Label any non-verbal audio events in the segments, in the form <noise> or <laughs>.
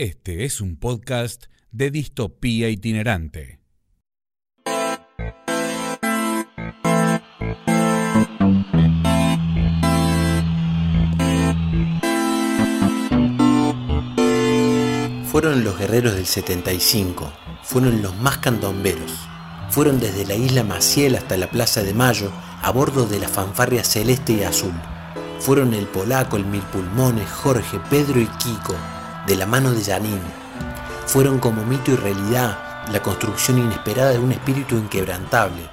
Este es un podcast de distopía itinerante. Fueron los guerreros del 75, fueron los más candomberos. Fueron desde la isla Maciel hasta la Plaza de Mayo a bordo de la fanfarria celeste y azul. Fueron el polaco, el mil pulmones, Jorge, Pedro y Kiko, de la mano de Janine. Fueron como mito y realidad la construcción inesperada de un espíritu inquebrantable.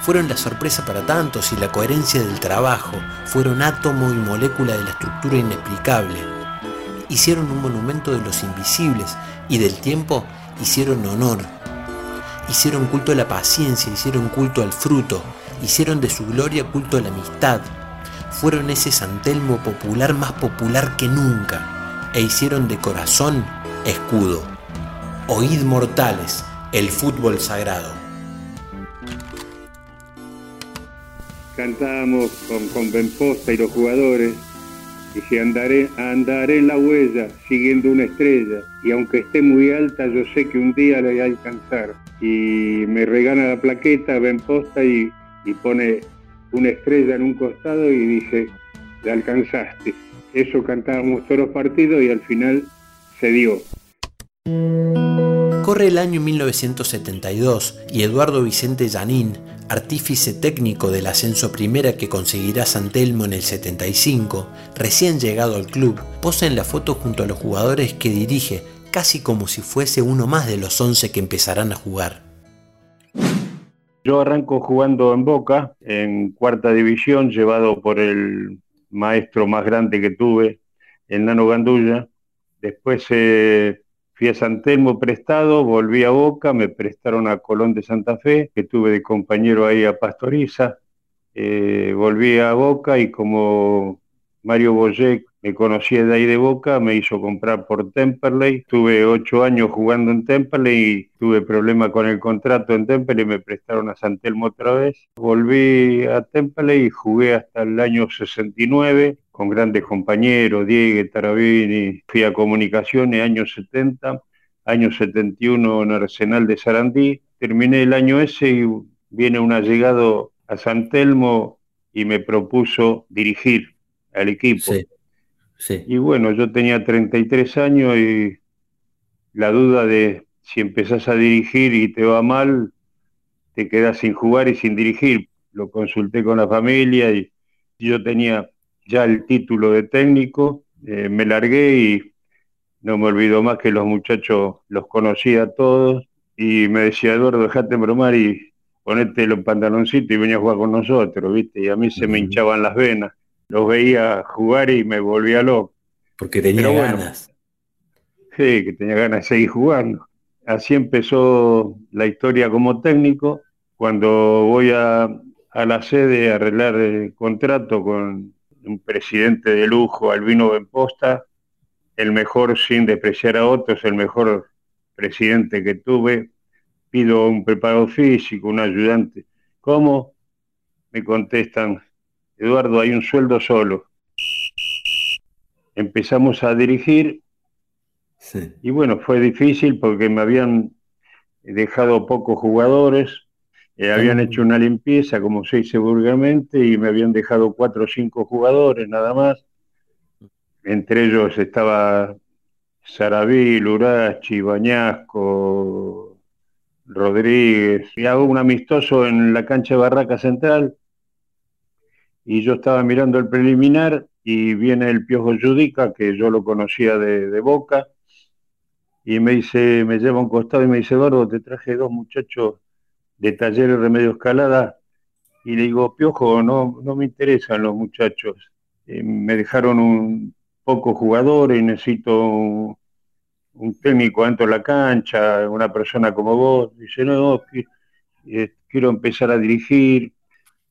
Fueron la sorpresa para tantos y la coherencia del trabajo. Fueron átomo y molécula de la estructura inexplicable. Hicieron un monumento de los invisibles y del tiempo hicieron honor. Hicieron culto a la paciencia, hicieron culto al fruto, hicieron de su gloria culto a la amistad. Fueron ese Santelmo popular más popular que nunca e hicieron de corazón escudo. Oíd mortales, el fútbol sagrado. Cantábamos con, con Benposta y los jugadores. Dije, andaré, andaré en la huella siguiendo una estrella y aunque esté muy alta yo sé que un día la voy a alcanzar. Y me regala la plaqueta Benposta y, y pone una estrella en un costado y dice, la alcanzaste. Eso cantábamos todos los partidos y al final se dio. Corre el año 1972 y Eduardo Vicente Janín, artífice técnico del ascenso primera que conseguirá San Telmo en el 75, recién llegado al club, posa en la foto junto a los jugadores que dirige, casi como si fuese uno más de los 11 que empezarán a jugar. Yo arranco jugando en Boca, en cuarta división, llevado por el maestro más grande que tuve, el Nano Gandulla. Después eh, fui a San Telmo prestado, volví a Boca, me prestaron a Colón de Santa Fe, que tuve de compañero ahí a Pastoriza. Eh, volví a Boca y como Mario Boyek me conocía de ahí de Boca, me hizo comprar por Temperley. Tuve ocho años jugando en Temperley y tuve problema con el contrato en Temperley, me prestaron a San Telmo otra vez. Volví a Temperley y jugué hasta el año 69 con grandes compañeros, Diego, Tarabini, fui a Comunicaciones, años 70, año 71 en Arsenal de Sarandí. Terminé el año ese y viene un allegado a San Telmo y me propuso dirigir al equipo. Sí, sí. Y bueno, yo tenía 33 años y la duda de si empezás a dirigir y te va mal, te quedas sin jugar y sin dirigir. Lo consulté con la familia y yo tenía ya el título de técnico, eh, me largué y no me olvido más que los muchachos los conocía a todos y me decía, Eduardo, dejate bromar y ponete los pantaloncitos y venía a jugar con nosotros, ¿viste? Y a mí se me hinchaban las venas. Los veía jugar y me volvía loco. Porque tenía bueno. ganas. Sí, que tenía ganas de seguir jugando. Así empezó la historia como técnico. Cuando voy a, a la sede a arreglar el contrato con un presidente de lujo, Albino Benposta, el mejor, sin despreciar a otros, el mejor presidente que tuve. Pido un preparado físico, un ayudante. ¿Cómo? Me contestan, Eduardo, hay un sueldo solo. Empezamos a dirigir Sí. y bueno, fue difícil porque me habían dejado pocos jugadores, eh, habían hecho una limpieza, como se dice vulgarmente, y me habían dejado cuatro o cinco jugadores nada más. Entre ellos estaba Sarabí, Lurachi, Bañasco, Rodríguez. Y hago un amistoso en la cancha de Barraca Central. Y yo estaba mirando el preliminar y viene el Piojo Judica, que yo lo conocía de, Boca, y me dice, me lleva a un costado y me dice, Eduardo, te traje dos muchachos de Talleres Remedio Escalada, y le digo, Piojo, no, no me interesan los muchachos, Eh, me dejaron un pocos jugadores y necesito un, técnico dentro de la cancha, una persona como vos. Dice, no, no, eh, quiero empezar a dirigir.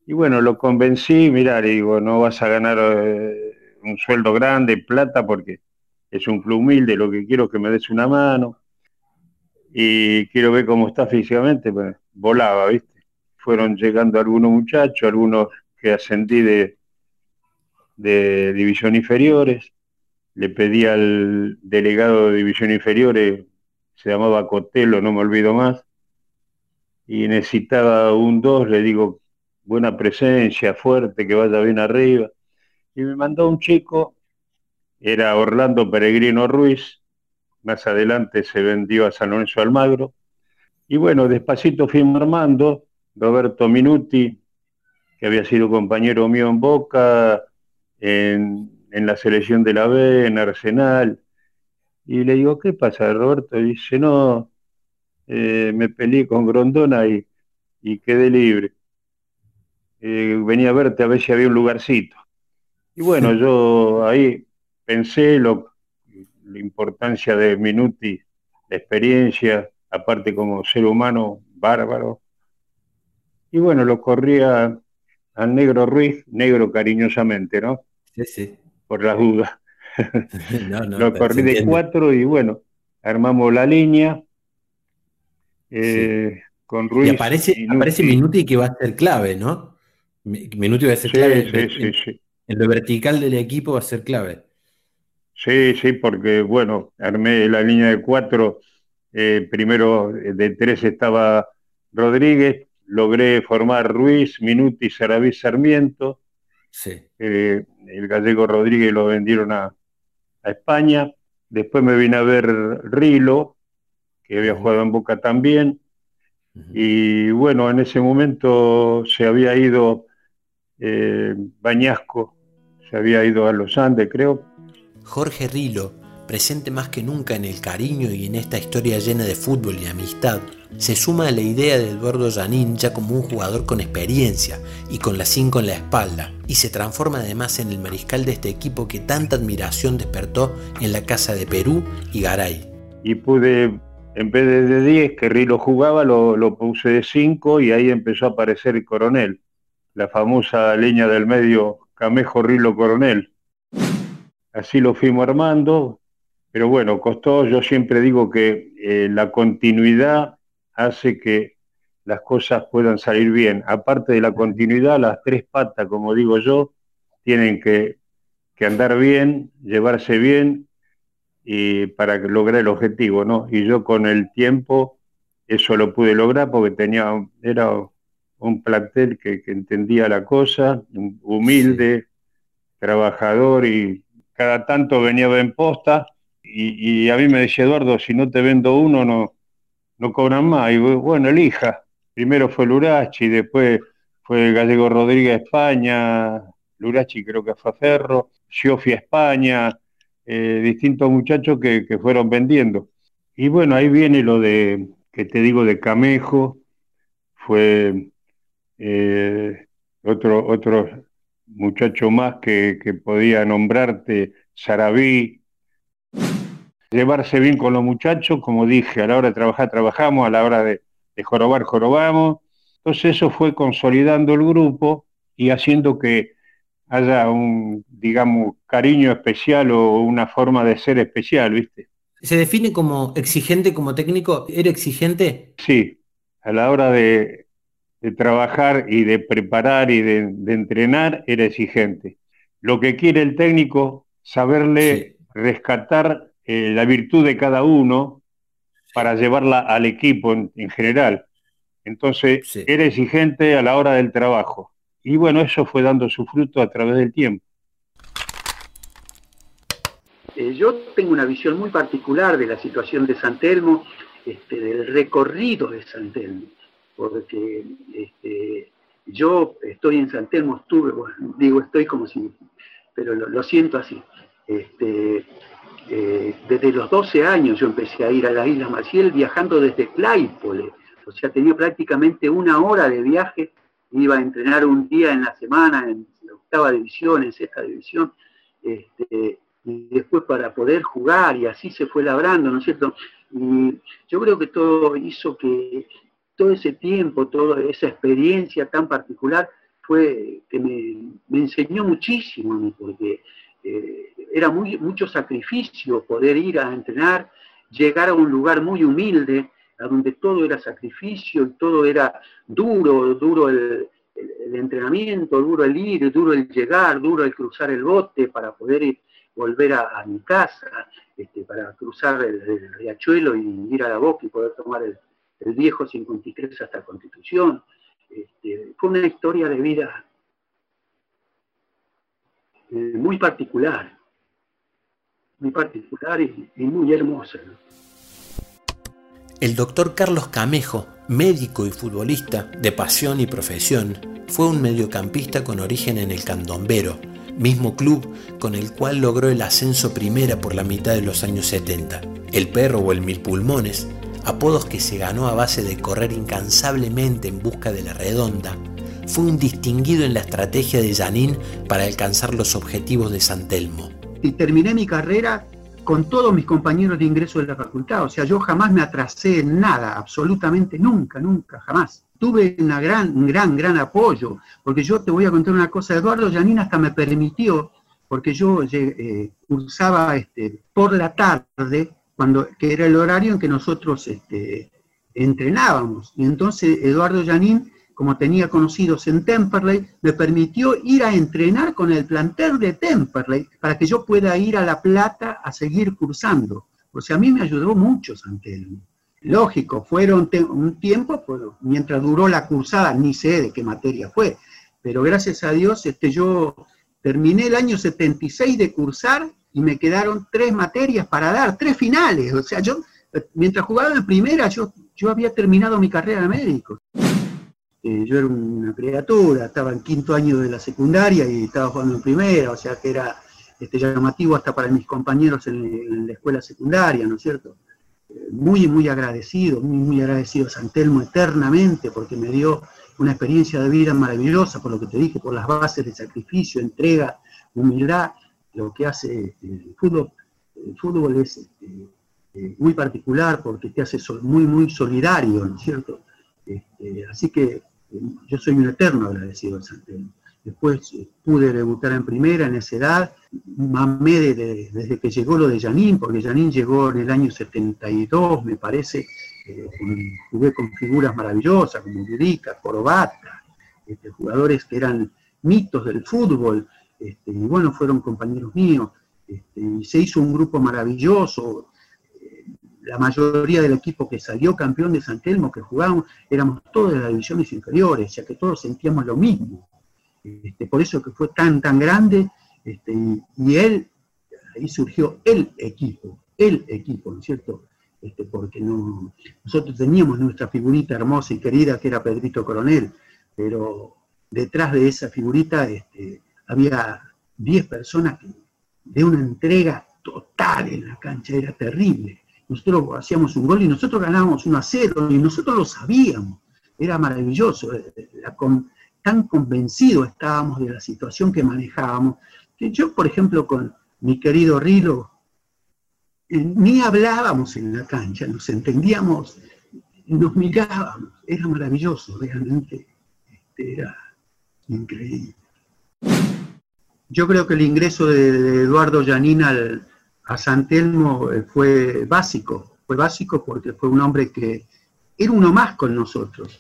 Y bueno, lo convencí, mirá, le digo, no vas a ganar eh, un sueldo grande, plata, porque es un club humilde, lo que quiero es que me des una mano. Y quiero ver cómo está físicamente, pues, volaba, ¿viste? Fueron llegando algunos muchachos, algunos que ascendí de, de división inferiores. le pedí al delegado de división inferiores, se llamaba Cotelo, no me olvido más, y necesitaba un 2, le digo, buena presencia, fuerte, que vaya bien arriba. Y me mandó un chico, era Orlando Peregrino Ruiz, más adelante se vendió a San Lorenzo Almagro. Y bueno, despacito fuimos armando, Roberto Minuti, que había sido compañero mío en Boca, en, la selección de la B, en Arsenal. Y le digo, ¿qué pasa, Roberto? Y dice, no, eh, me peleé con Grondona y quedé libre. Eh, venía a verte a ver si había un lugarcito. Y bueno, yo ahí pensé lo, la importancia de Minuti, la experiencia, aparte como ser humano bárbaro. Y bueno, lo corría al negro Ruiz, negro cariñosamente, ¿no? Sí, sí por las dudas. <laughs> <laughs> Lo corrí de cuatro y bueno, armamos la línea. Eh, con Ruiz. Y aparece, aparece Minuti que va a ser clave, ¿no? Minuti va a ser clave. en, lo vertical del equipo va a ser clave. Sí, sí, porque bueno, armé la línea de cuatro. Eh, primero de tres estaba Rodríguez, logré formar Ruiz, Minuti, Saraví, Sarmiento. Sí. Eh, el gallego Rodríguez lo vendieron a, España. Después me vine a ver Rilo, que había jugado en Boca también. Y bueno, en ese momento se había ido eh, Bañasco, se había ido a los Andes, creo. Jorge Rilo presente más que nunca en el cariño y en esta historia llena de fútbol y amistad, se suma a la idea de Eduardo Janín ya como un jugador con experiencia y con la 5 en la espalda, y se transforma además en el mariscal de este equipo que tanta admiración despertó en la casa de Perú y Garay. Y pude, en vez de 10 que Rilo jugaba, lo, lo puse de 5 y ahí empezó a aparecer el coronel, la famosa leña del medio Camejo Rilo Coronel. Así lo fuimos armando, pero bueno, costó, yo siempre digo que eh, la continuidad hace que las cosas puedan salir bien. Aparte de la continuidad, las tres patas, como digo yo, tienen que, andar bien, llevarse bien y para lograr el objetivo, ¿no? Y yo con el tiempo eso lo pude lograr porque tenía, era un plantel que, entendía la cosa, humilde, trabajador y cada tanto venía en posta y, a mí me decía Eduardo, si no te vendo uno, no, no cobran más. Y bueno, elija. Primero fue Lurachi, después fue Gallego Rodríguez España, Lurachi creo que fue a Ferro, Siofi España, eh, distintos muchachos que, fueron vendiendo. Y bueno, ahí viene lo de, que te digo, de Camejo, fue eh, otro, otro muchacho más que, que podía nombrarte, Sarabí, llevarse bien con los muchachos, como dije, a la hora de trabajar trabajamos, a la hora de, jorobar jorobamos. Entonces eso fue consolidando el grupo y haciendo que haya un, digamos, cariño especial o una forma de ser especial, ¿viste? ¿Se define como exigente como técnico? ¿Era exigente? Sí, a la hora de, trabajar y de preparar y de, entrenar era exigente. Lo que quiere el técnico, saberle rescatar eh, la virtud de cada uno para llevarla al equipo en, general. Entonces, era exigente a la hora del trabajo. Y bueno, eso fue dando su fruto a través del tiempo. Eh, yo tengo una visión muy particular de la situación de San Telmo, este, del recorrido de San Telmo, porque este, yo estoy en San Telmo, estuve, digo estoy como si, pero lo, siento así. Este, eh, desde los 12 años yo empecé a ir a la isla Maciel viajando desde Claypole, o sea, tenía prácticamente una hora de viaje, iba a entrenar un día en la semana en la octava división, en sexta división, este, y después para poder jugar, y así se fue labrando, ¿no es cierto? Y yo creo que todo hizo que todo ese tiempo, toda esa experiencia tan particular, fue que me, enseñó muchísimo, porque eh, era muy, mucho sacrificio poder ir a entrenar, llegar a un lugar muy humilde, a donde todo era sacrificio y todo era duro, duro el, entrenamiento, duro el ir, duro el llegar, duro el cruzar el bote para poder volver a, mi casa, este, para cruzar el, riachuelo y ir a la boca y poder tomar el, viejo 53 hasta Constitución. Este, fue una historia de vida eh, muy particular, muy particular y, muy hermosa. El doctor Carlos Camejo, médico y futbolista de pasión y profesión, fue un mediocampista con origen en el Candombero, mismo club con el cual logró el ascenso primera por la mitad de los años 70. El perro o el mil pulmones, apodos que se ganó a base de correr incansablemente en busca de la redonda, fue un distinguido en la estrategia de Janín para alcanzar los objetivos de San Telmo. Y terminé mi carrera con todos mis compañeros de ingreso de la facultad, o sea, yo jamás me atrasé en nada, absolutamente nunca, nunca, jamás. Tuve una gran, gran, gran apoyo, porque yo te voy a contar una cosa, Eduardo Janina hasta me permitió, porque yo eh, cursaba este, por la tarde, cuando, que era el horario en que nosotros este, entrenábamos, y entonces Eduardo Janín, como tenía conocidos en Temperley, me permitió ir a entrenar con el plantel de Temperley para que yo pueda ir a La Plata a seguir cursando. O sea, a mí me ayudó mucho Santelmo. Lógico, fueron un tiempo, pues, mientras duró la cursada, ni sé de qué materia fue, pero gracias a Dios este, yo terminé el año 76 de cursar y me quedaron tres materias para dar, tres finales. O sea, yo, mientras jugaba en primera, yo, yo había terminado mi carrera de médico. Eh, yo era una criatura, estaba en quinto año de la secundaria y estaba jugando en primera, o sea que era este, llamativo hasta para mis compañeros en, la escuela secundaria, ¿no es cierto? muy, muy agradecido, muy, muy agradecido a San Telmo eternamente porque me dio una experiencia de vida maravillosa, por lo que te dije, por las bases de sacrificio, entrega, humildad, lo que hace el fútbol. El fútbol es este, eh, muy particular porque te hace muy, muy solidario, ¿no es cierto? Este, así que eh, yo soy un eterno agradecido a San Telmo. Después eh, pude debutar en primera en esa edad, mamé desde que llegó lo de Janín, porque Janín llegó en el año 72, me parece, jugué con figuras maravillosas como Yudica, Corobata, este, jugadores que eran mitos del fútbol, este, y bueno, fueron compañeros míos, este, y se hizo un grupo maravilloso, eh, la mayoría del equipo que salió campeón de San Telmo, que jugábamos, éramos todos de las divisiones inferiores, ya que todos sentíamos lo mismo. Este, por eso que fue tan, tan grande, este, y, él, ahí surgió el equipo, el equipo, ¿no es cierto? Este, porque no, nosotros teníamos nuestra figurita hermosa y querida que era Pedrito Coronel, pero detrás de esa figurita había 10 personas de una entrega total en la cancha, era terrible. Nosotros hacíamos un gol y nosotros ganábamos 1 a 0 y nosotros lo sabíamos, era maravilloso. Con, tan convencidos estábamos de la situación que manejábamos, que yo, por ejemplo, con mi querido Rilo, eh, ni hablábamos en la cancha, nos entendíamos, nos mirábamos, era maravilloso, realmente, este, era increíble. Yo creo que el ingreso de, Eduardo Yanina a San Telmo eh, fue básico, fue básico porque fue un hombre que era uno más con nosotros.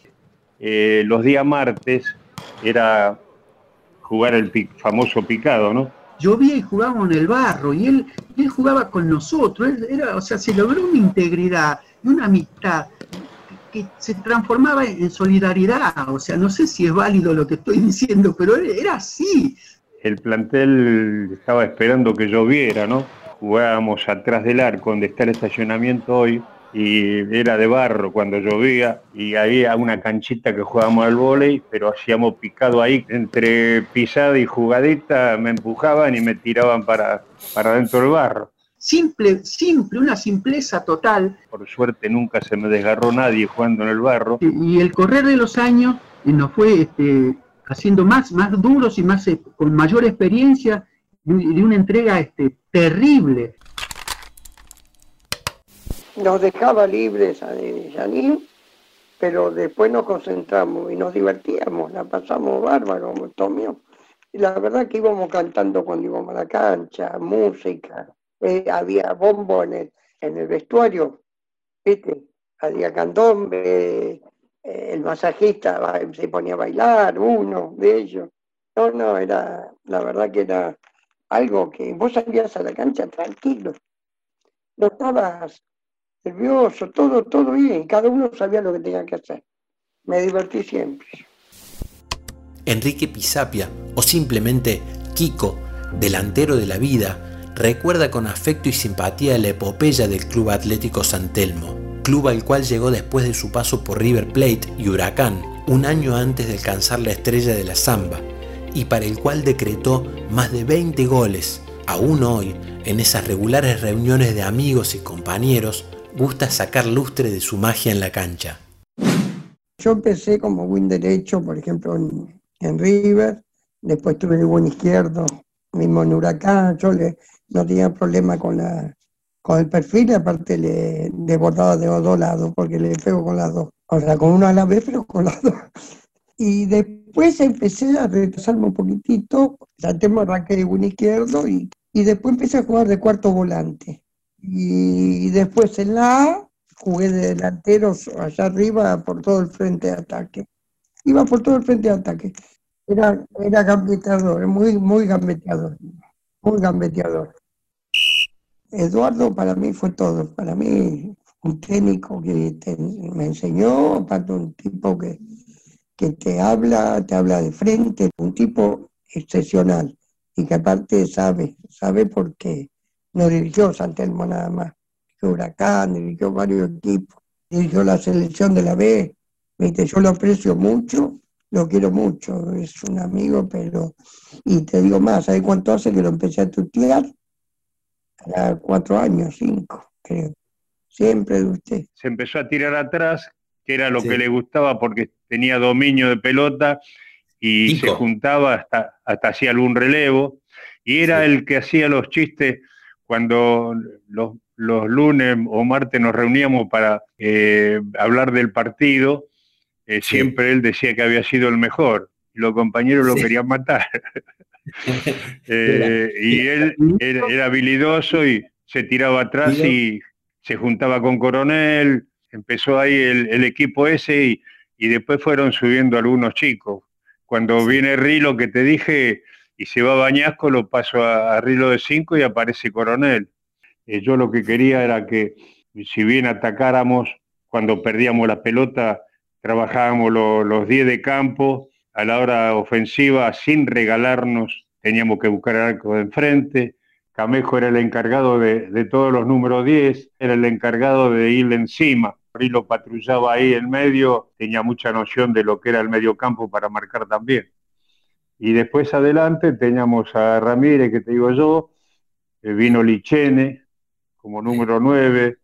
Eh, los días martes era jugar el famoso picado, ¿no? Llovía y jugábamos en el barro y él, él jugaba con nosotros, era, o sea, se logró una integridad y una amistad que se transformaba en solidaridad, o sea, no sé si es válido lo que estoy <laughs> diciendo, pero era así. El plantel estaba esperando que lloviera, ¿no? Jugábamos atrás del arco donde está el estacionamiento hoy, y era de barro cuando llovía y había una canchita que jugábamos al vóley, pero hacíamos picado ahí, entre pisada y jugadita me empujaban y me tiraban para, para dentro del barro. Simple, simple, una simpleza total. Por suerte nunca se me desgarró nadie jugando en el barro. Y el correr de los años nos fue este, haciendo más, más duros y más eh, con mayor experiencia de una entrega este, terrible nos dejaba libres a Janine, pero después nos concentramos y nos divertíamos, la pasamos bárbaro, mío. Y la verdad que íbamos cantando cuando íbamos a la cancha, música, eh, había bombo en el, vestuario, ¿viste? Había candombe, el masajista se ponía a bailar, uno de ellos. No, no, era, la verdad que era algo que vos salías a la cancha tranquilo, no estabas nervioso, todo, todo bien, cada uno sabía lo que tenía que hacer. Me divertí siempre. Enrique Pisapia, o simplemente Kiko, delantero de la vida, recuerda con afecto y simpatía la epopeya del Club Atlético San Telmo, club al cual llegó después de su paso por River Plate y Huracán, un año antes de alcanzar la estrella de la samba, y para el cual decretó más de 20 goles. Aún hoy, en esas regulares reuniones de amigos y compañeros, gusta sacar lustre de su magia en la cancha. Yo empecé como buen derecho, por ejemplo, en, River, después tuve el buen izquierdo, mismo en Huracán, yo no tenía problema con la, con el perfil, aparte le desbordaba de dos lados, porque le pego con las dos. O sea, con una a la vez, pero con las dos. Y después empecé a retrasarme un poquitito, saltemos arranqué de un izquierdo y, y después empecé a jugar de cuarto volante. Y después en la A jugué de delanteros allá arriba por todo el frente de ataque. Iba por todo el frente de ataque. Era, era gambeteador, muy, muy gambeteador, muy gambeteador. Eduardo para mí fue todo, para mí un técnico que me enseñó, aparte un tipo que, que te habla, te habla de frente, un tipo excepcional. Y que aparte sabe, sabe por qué. No dirigió San Telmo nada más, dirigió Huracán, dirigió varios equipos, dirigió la selección de la B, yo lo aprecio mucho, lo quiero mucho, es un amigo, pero, y te digo más, ¿sabes cuánto hace que lo empecé a tutear? Cuatro años, cinco, creo. Siempre de usted. Se empezó a tirar atrás, que era lo que le gustaba porque tenía dominio de pelota y se juntaba hasta, hasta hacía algún relevo. Y era el que hacía los chistes cuando los, lunes o martes nos reuníamos para eh, hablar del partido. Eh, siempre él decía que había sido el mejor y los compañeros lo querían matar. <laughs> <laughs> Eh, y él, era habilidoso y se tiraba atrás y se juntaba con Coronel, empezó ahí el, equipo ese y, después fueron subiendo algunos chicos. Cuando viene Rilo, que te dije, y se va Bañasco, lo paso a, Rilo de 5 y aparece Coronel. Eh, yo lo que quería era que, si bien atacáramos, cuando perdíamos la pelota, trabajábamos los 10 de campo a la hora ofensiva sin regalarnos, teníamos que buscar el arco de enfrente. Camejo era el encargado de, todos los números 10, era el encargado de ir encima. Rilo patrullaba ahí en medio, tenía mucha noción de lo que era el medio campo para marcar también. Y después adelante teníamos a Ramírez, que te digo yo, eh, vino Lichene como número 9,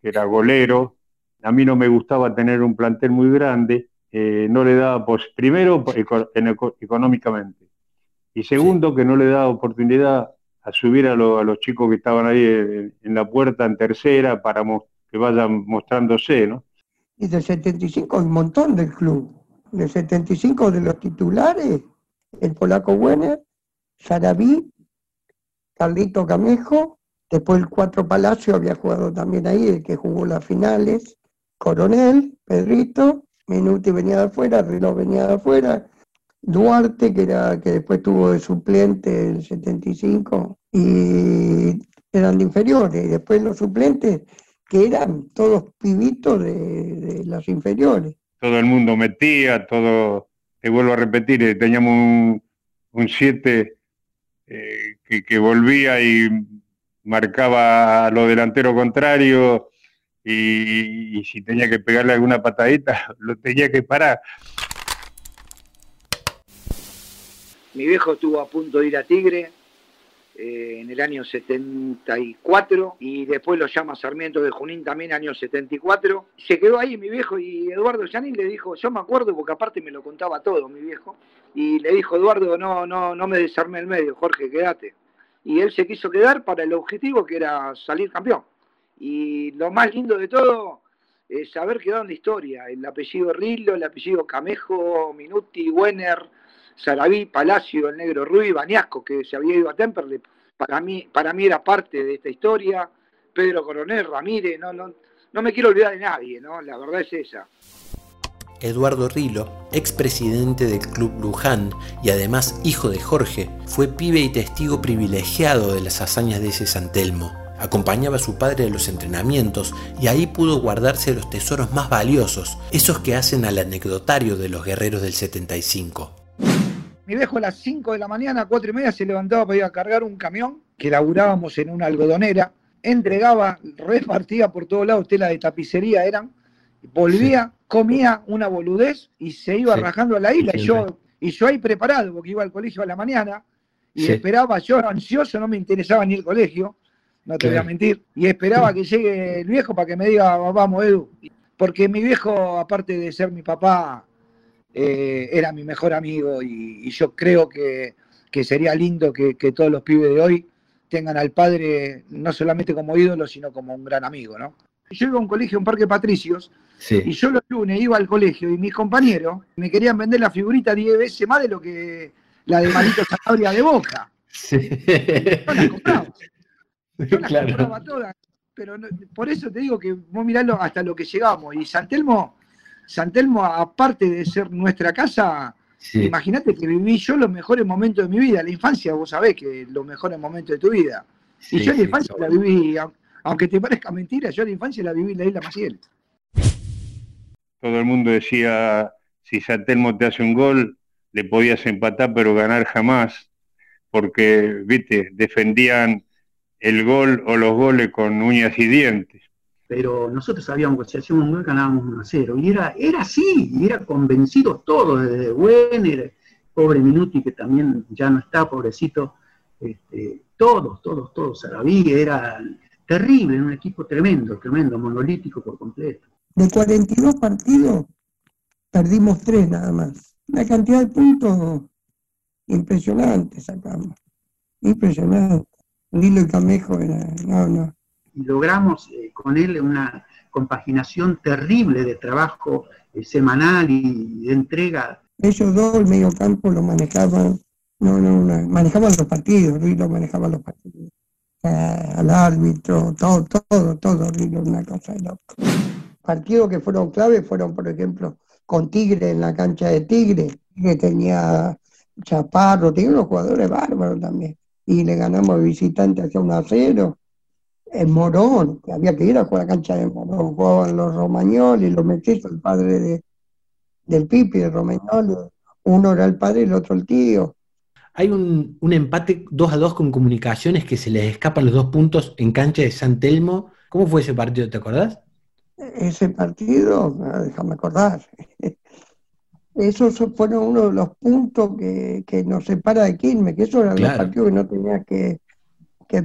que era golero. A mí no me gustaba tener un plantel muy grande, eh, no le daba, pues, primero económicamente, y segundo que no le daba oportunidad a subir a, los chicos que estaban ahí en, la puerta en tercera para que vayan mostrándose, ¿no? Y del 75 un montón del club, del 75 de los titulares, el polaco Werner, Sarabí, Carlito Camejo, después el Cuatro Palacio había jugado también ahí, el que jugó las finales, Coronel, Pedrito, Minuti venía de afuera, Rilo venía de afuera, Duarte, que era que después tuvo de suplente el 75, y eran de inferiores, y después los suplentes, que eran todos pibitos de, las inferiores. Todo el mundo metía, todo, te vuelvo a repetir, eh, teníamos un 7 eh, que, que volvía y marcaba a los delanteros contrarios y, si tenía que pegarle alguna patadita, <laughs> lo tenía que parar. Mi viejo estuvo a punto de ir a Tigre eh, en el año 74 y después lo llama Sarmiento de Junín también año 74. Se quedó ahí mi viejo y Eduardo Yanín le dijo, yo me acuerdo porque aparte me lo contaba todo mi viejo, y le dijo Eduardo, no, no, no me desarme el medio, Jorge, quédate. Y él se quiso quedar para el objetivo que era salir campeón. Y lo más lindo de todo es haber quedado en la historia. El apellido Rillo, el apellido Camejo, Minuti, Wenner, Sarabí, Palacio, el negro Rui, Baniasco, que se había ido a Temperley. Para mí, para mí era parte de esta historia. Pedro Coronel, Ramírez, no, me quiero olvidar de nadie, ¿no? La verdad es esa. Eduardo Rilo, expresidente del Club Luján y además hijo de Jorge, fue pibe y testigo privilegiado de las hazañas de ese San Telmo. Acompañaba a su padre a los entrenamientos y ahí pudo guardarse los tesoros más valiosos, esos que hacen al anecdotario de los guerreros del 75. Mi viejo a las 5 de la mañana, 4 y media, se levantaba para ir a cargar un camión que laburábamos en una algodonera, entregaba, repartía por todos lados tela de tapicería eran, volvía, comía una boludez y se iba rajando a la isla. Y yo, y yo ahí preparado, porque iba al colegio a la mañana y esperaba, yo ansioso, no me interesaba ni el colegio, no te voy a mentir, y esperaba que llegue el viejo para que me diga, vamos Edu, porque mi viejo, aparte de ser mi papá, eh, era mi mejor amigo y, yo creo que, sería lindo que, todos los pibes de hoy tengan al padre no solamente como ídolo, sino como un gran amigo, ¿no? Yo iba a un colegio, un parque Patricios, y yo los lunes iba al colegio y mis compañeros me querían vender la figurita 10 veces más de lo que la de Marito Sanabria de Boca. Sí. Yo la compraba. Yo las compraba todas. Pero por eso te digo que vos miralo hasta lo que llegamos. Y Santelmo, Santelmo, aparte de ser nuestra casa, imagínate que viví yo los mejores momentos de mi vida. La infancia, vos sabés que los mejores momentos de tu vida. Y yo la infancia la viví, aunque te parezca mentira, yo la infancia la viví en la isla Maciel. Todo el mundo decía, si Santelmo te hace un gol, le podías empatar, pero ganar jamás, porque, viste, defendían el gol o los goles con uñas y dientes. Pero nosotros sabíamos que si hacíamos un gol ganábamos 1 a 0. Y era, era así, y era convencido todo, desde Wenner, pobre Minuti, que también ya no está, pobrecito, este, todos, todos, todos, Sarabí, era terrible, un equipo tremendo, tremendo, monolítico por completo. De 42 partidos, perdimos 3 nada más. Una cantidad de puntos impresionante sacamos. Impresionante. Lilo y Camejo era, no, no. Logramos eh, con él una compaginación terrible de trabajo eh, semanal y de entrega. Ellos dos, el medio campo, lo manejaban, no, no, manejaban los partidos, Lilo manejaba los partidos. al árbitro, todo, todo, todo, Lilo, una cosa de loco partidos que fueron clave fueron, por ejemplo, con Tigre en la cancha de Tigre, que tenía Chaparro, tenía unos jugadores bárbaros también. Y le ganamos visitante hacia un acero. En Morón, que había que ir a jugar a la cancha de Morón, jugaban los Romagnoli, los Metizos, el padre de, del Pipi, de Romagnoli. Uno era el padre y el otro el tío. Hay un, un empate 2 a 2 con comunicaciones que se les escapan los dos puntos en cancha de San Telmo. ¿Cómo fue ese partido? ¿Te acordás? ese partido, ah, déjame acordar, esos fueron uno de los puntos que, nos separa de Quilmes, que eso era un partido que no tenía que,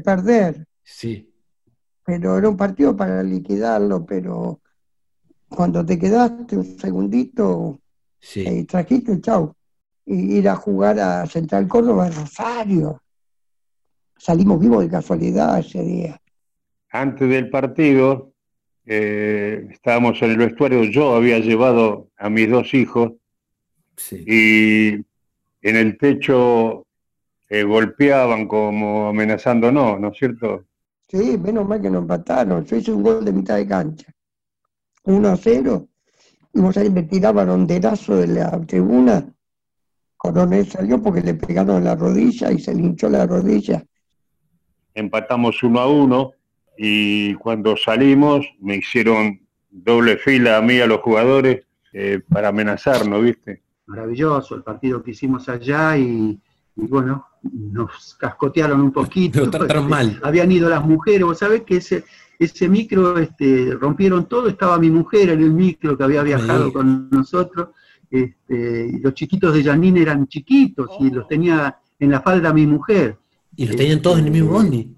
perder. Sí. Pero era un partido para liquidarlo, pero cuando te quedaste un segundito sí. y trajiste, chau. Y ir a jugar a Central Córdoba, Rosario. Salimos vivos de casualidad ese día. Antes del partido, eh, estábamos en el vestuario, yo había llevado a mis dos hijos y en el techo eh, golpeaban como amenazando no, ¿no es cierto? Sí, menos mal que nos empataron. Yo hice un gol de mitad de cancha. 1 a 0. Y vos ahí me tiraban honderazo de la tribuna. Coronel salió porque le pegaron la rodilla y se le hinchó la rodilla. Empatamos 1 a 1 y cuando salimos me hicieron doble fila a mí, a los jugadores, eh, para amenazarnos, ¿viste? Maravilloso el partido que hicimos allá y, bueno, nos cascotearon un poquito. Nos trataron mal. Habían ido las mujeres, vos sabés que ese, ese micro este, rompieron todo, estaba mi mujer en el micro que había viajado con nosotros, este, los chiquitos de Janine eran chiquitos y los tenía en la falda mi mujer. Y los tenían todos en el mismo bondi.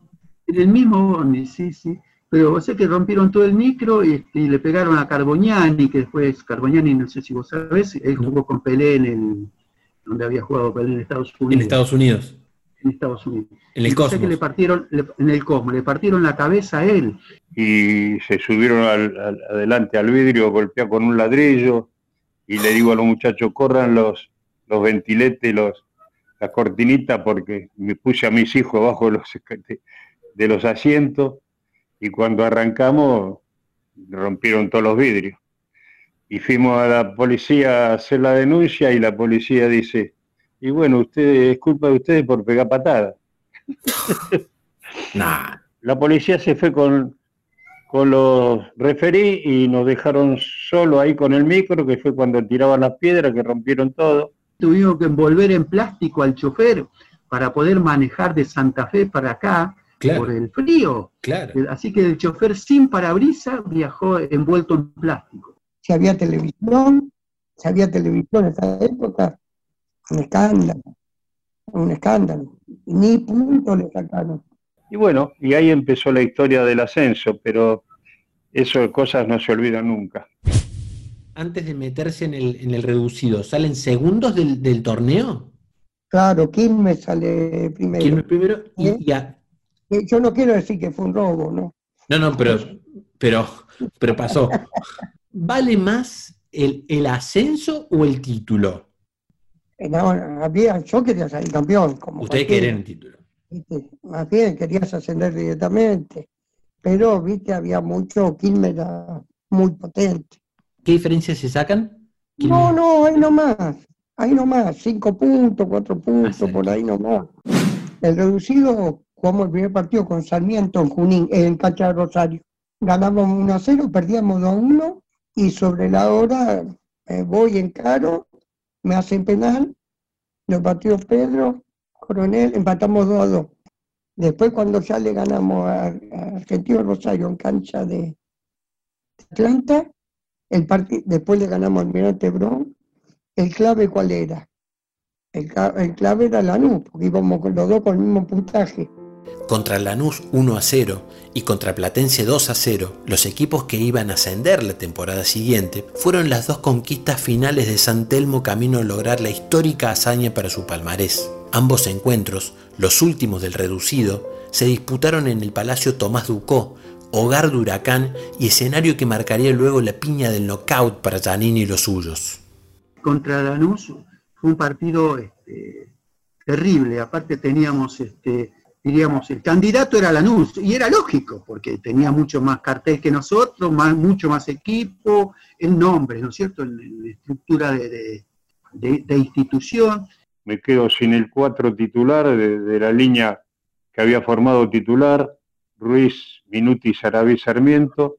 En el mismo bondi, sí, sí. Pero vos sé que rompieron todo el micro y, le pegaron a Carboñani, que después Carboñani, no sé si vos sabés, él jugó con Pelé en el, donde había jugado Pelé en Estados Unidos. En Estados Unidos. En Estados Unidos. En el Cosmos. que le partieron, en el Cosmos, le partieron la cabeza a él. Y se subieron adelante al vidrio, golpeó con un ladrillo, y le digo a los muchachos, corran los, los ventiletes, los, la cortinita, porque me puse a mis hijos abajo de los de los asientos y cuando arrancamos rompieron todos los vidrios. Y fuimos a la policía a hacer la denuncia y la policía dice, y bueno, usted, es culpa de ustedes por pegar patadas. <laughs> La policía se fue con, con los referí y nos dejaron solo ahí con el micro, que fue cuando tiraban las piedras, que rompieron todo. Tuvimos que envolver en plástico al chofer para poder manejar de Santa Fe para acá por el frío. Claro. Así que el chofer sin parabrisa viajó envuelto en plástico. Si había televisión, si había televisión en esa época, un escándalo, un escándalo. Ni punto le sacaron. Y bueno, y ahí empezó la historia del ascenso, pero eso cosas no se olvidan nunca. Antes de meterse en el, en el reducido, ¿salen segundos del, torneo? Claro, me sale primero. ¿Quién primero? Y, ¿Eh? ya. Eh, yo no quiero decir que fue un robo, ¿no? No, no, pero, pero, pero pasó. ¿Vale más el, el ascenso o el título? Eh, no, había, yo quería salir campeón. Como Ustedes quieren el título. Más bien querías ascender directamente, pero viste, había mucho, Quilmes era muy potente. ¿Qué diferencias se sacan? No, no, ahí nomás, ahí nomás, cinco puntos, cuatro puntos, por ahí nomás. El reducido, jugamos el primer partido con Sarmiento en Junín, en Cacha de Rosario. Ganamos 1 a 0, perdíamos 2 a 1 y sobre la hora voy en caro, me hacen penal, lo partió Pedro, Coronel, empatamos 2 a 2. Después cuando ya le ganamos a, Argentino Rosario en cancha de Atlanta, el después le ganamos al Mirante Bron, ¿el clave cuál era? El, el clave era Lanús, porque íbamos los dos con el mismo puntaje. Contra Lanús 1 a 0 y contra Platense 2 a 0, los equipos que iban a ascender la temporada siguiente, fueron las dos conquistas finales de San Telmo camino a lograr la histórica hazaña para su palmarés. Ambos encuentros, los últimos del reducido, se disputaron en el Palacio Tomás Ducó, hogar de Huracán y escenario que marcaría luego la piña del knockout para Janini y los suyos. Contra Lanús fue un partido este, terrible, aparte teníamos, este, diríamos, el candidato era Lanús, y era lógico, porque tenía mucho más cartel que nosotros, más, mucho más equipo, el nombre, ¿no es cierto?, en, la estructura de institución, me quedo sin el cuatro titular de, la línea que había formado titular, Ruiz, Minuti, Sarabí, Sarmiento,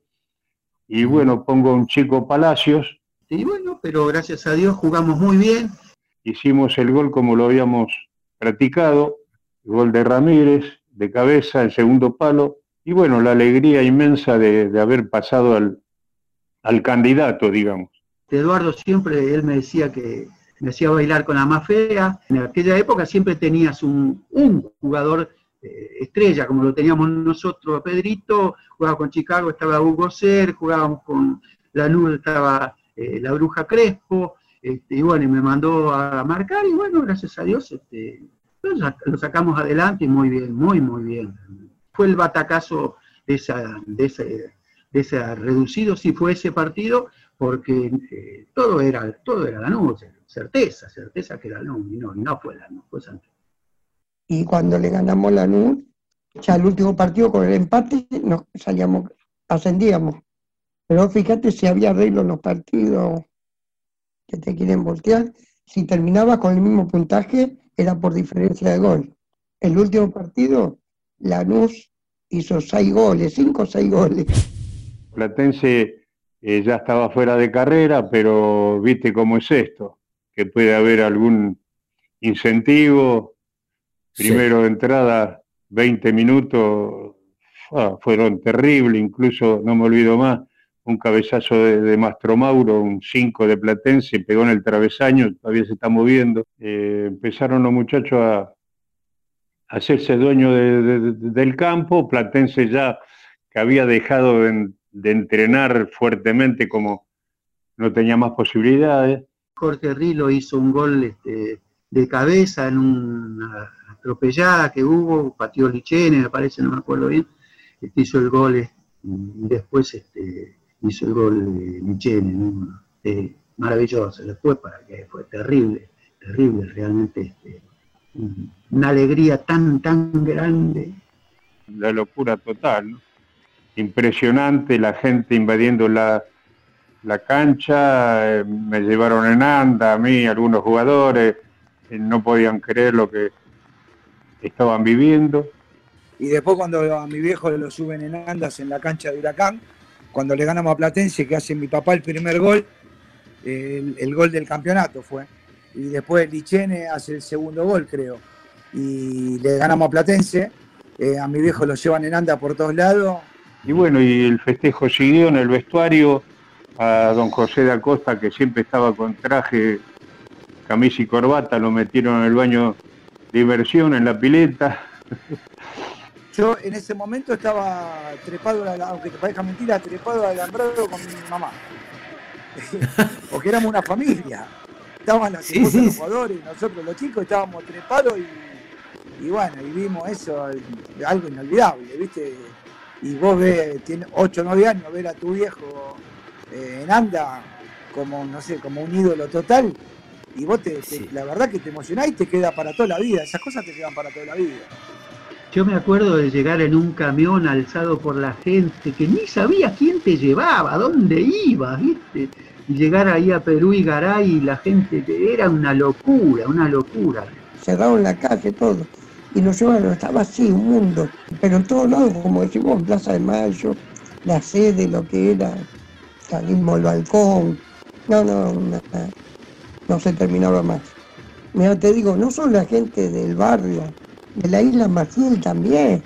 y bueno, pongo un chico Palacios. Y bueno, pero gracias a Dios jugamos muy bien. Hicimos el gol como lo habíamos practicado, gol de Ramírez, de cabeza, el segundo palo, y bueno, la alegría inmensa de, haber pasado al, al candidato, digamos. Eduardo siempre, él me decía que me hacía bailar con la más fea. En aquella época siempre tenías un, jugador eh, estrella, como lo teníamos nosotros, Pedrito, jugaba con Chicago, estaba Hugo Ser, jugábamos con la Lanús, estaba eh, la Bruja Crespo, este, y bueno, y me mandó a marcar, y bueno, gracias a Dios, este, lo sacamos adelante y muy bien, muy, muy bien. Fue el batacazo de, esa, de, ese, de ese reducido, si fue ese partido, porque eh, todo era todo era Lanús, certeza, certeza que era y no, no fue Lanús, fue Santos. Y cuando le ganamos Lanús, ya el último partido con el empate, nos salíamos, ascendíamos. Pero fíjate si había arreglo en los partidos que te quieren voltear, si terminaba con el mismo puntaje, era por diferencia de gol. El último partido, Lanús hizo seis goles, cinco o seis goles. Platense eh, ya estaba fuera de carrera, pero viste cómo es esto que puede haber algún incentivo. Primero de entrada, 20 minutos, ah, fueron terribles, incluso, no me olvido más, un cabezazo de, Mastro Mauro, un 5 de Platense, pegó en el travesaño, todavía se está moviendo. Eh, empezaron los muchachos a, hacerse dueño del campo, Platense ya que había dejado de, entrenar fuertemente como no tenía más posibilidades, Jorge Rilo hizo un gol este, de cabeza en una atropellada que hubo, pateó Lichene, me parece, no me acuerdo bien, este, hizo el gol, y después este, hizo el gol de Lichene, maravilloso, después para que fue terrible, terrible, realmente este, una alegría tan, tan grande. La locura total, impresionante, la gente invadiendo la, la cancha, eh, me llevaron en anda a mí, algunos jugadores, eh, no podían creer lo que estaban viviendo. Y después cuando a mi viejo lo suben en andas en la cancha de Huracán, cuando le ganamos a Platense, que hace mi papá el primer gol, el, gol del campeonato fue. Y después Lichene hace el segundo gol, creo. Y le ganamos a Platense. Eh, a mi viejo lo llevan en anda por todos lados. Y bueno, y el festejo siguió en el vestuario a don José de Acosta, que siempre estaba con traje, camisa y corbata, lo metieron en el baño de inversión, en la pileta. Yo en ese momento estaba trepado, aunque te parezca mentira, trepado alambrado con mi mamá. <laughs> Porque éramos una familia. Estaban los, jugadores, nosotros los chicos estábamos trepados y, bueno, y vimos eso, algo inolvidable, ¿viste? Y vos ves, tienes 8 o 9 años, ver a tu viejo eh, en anda como, no sé, como un ídolo total, y vos te, la verdad que te emocionás y te queda para toda la vida, esas cosas te quedan para toda la vida. Yo me acuerdo de llegar en un camión alzado por la gente, que ni sabía quién te llevaba, dónde ibas, ¿viste? Y llegar ahí a Perú y Garay y la gente, era una locura, una locura. Cerraron la calle, todo. Y nos llevaron, estaba así, un mundo. Pero en todos lados, como decimos, Plaza de Mayo, la sede, lo que era, salimos al balcón. No, no, no, no se terminaba más. Mira, te digo, no solo la gente del barrio, de la isla Maciel también,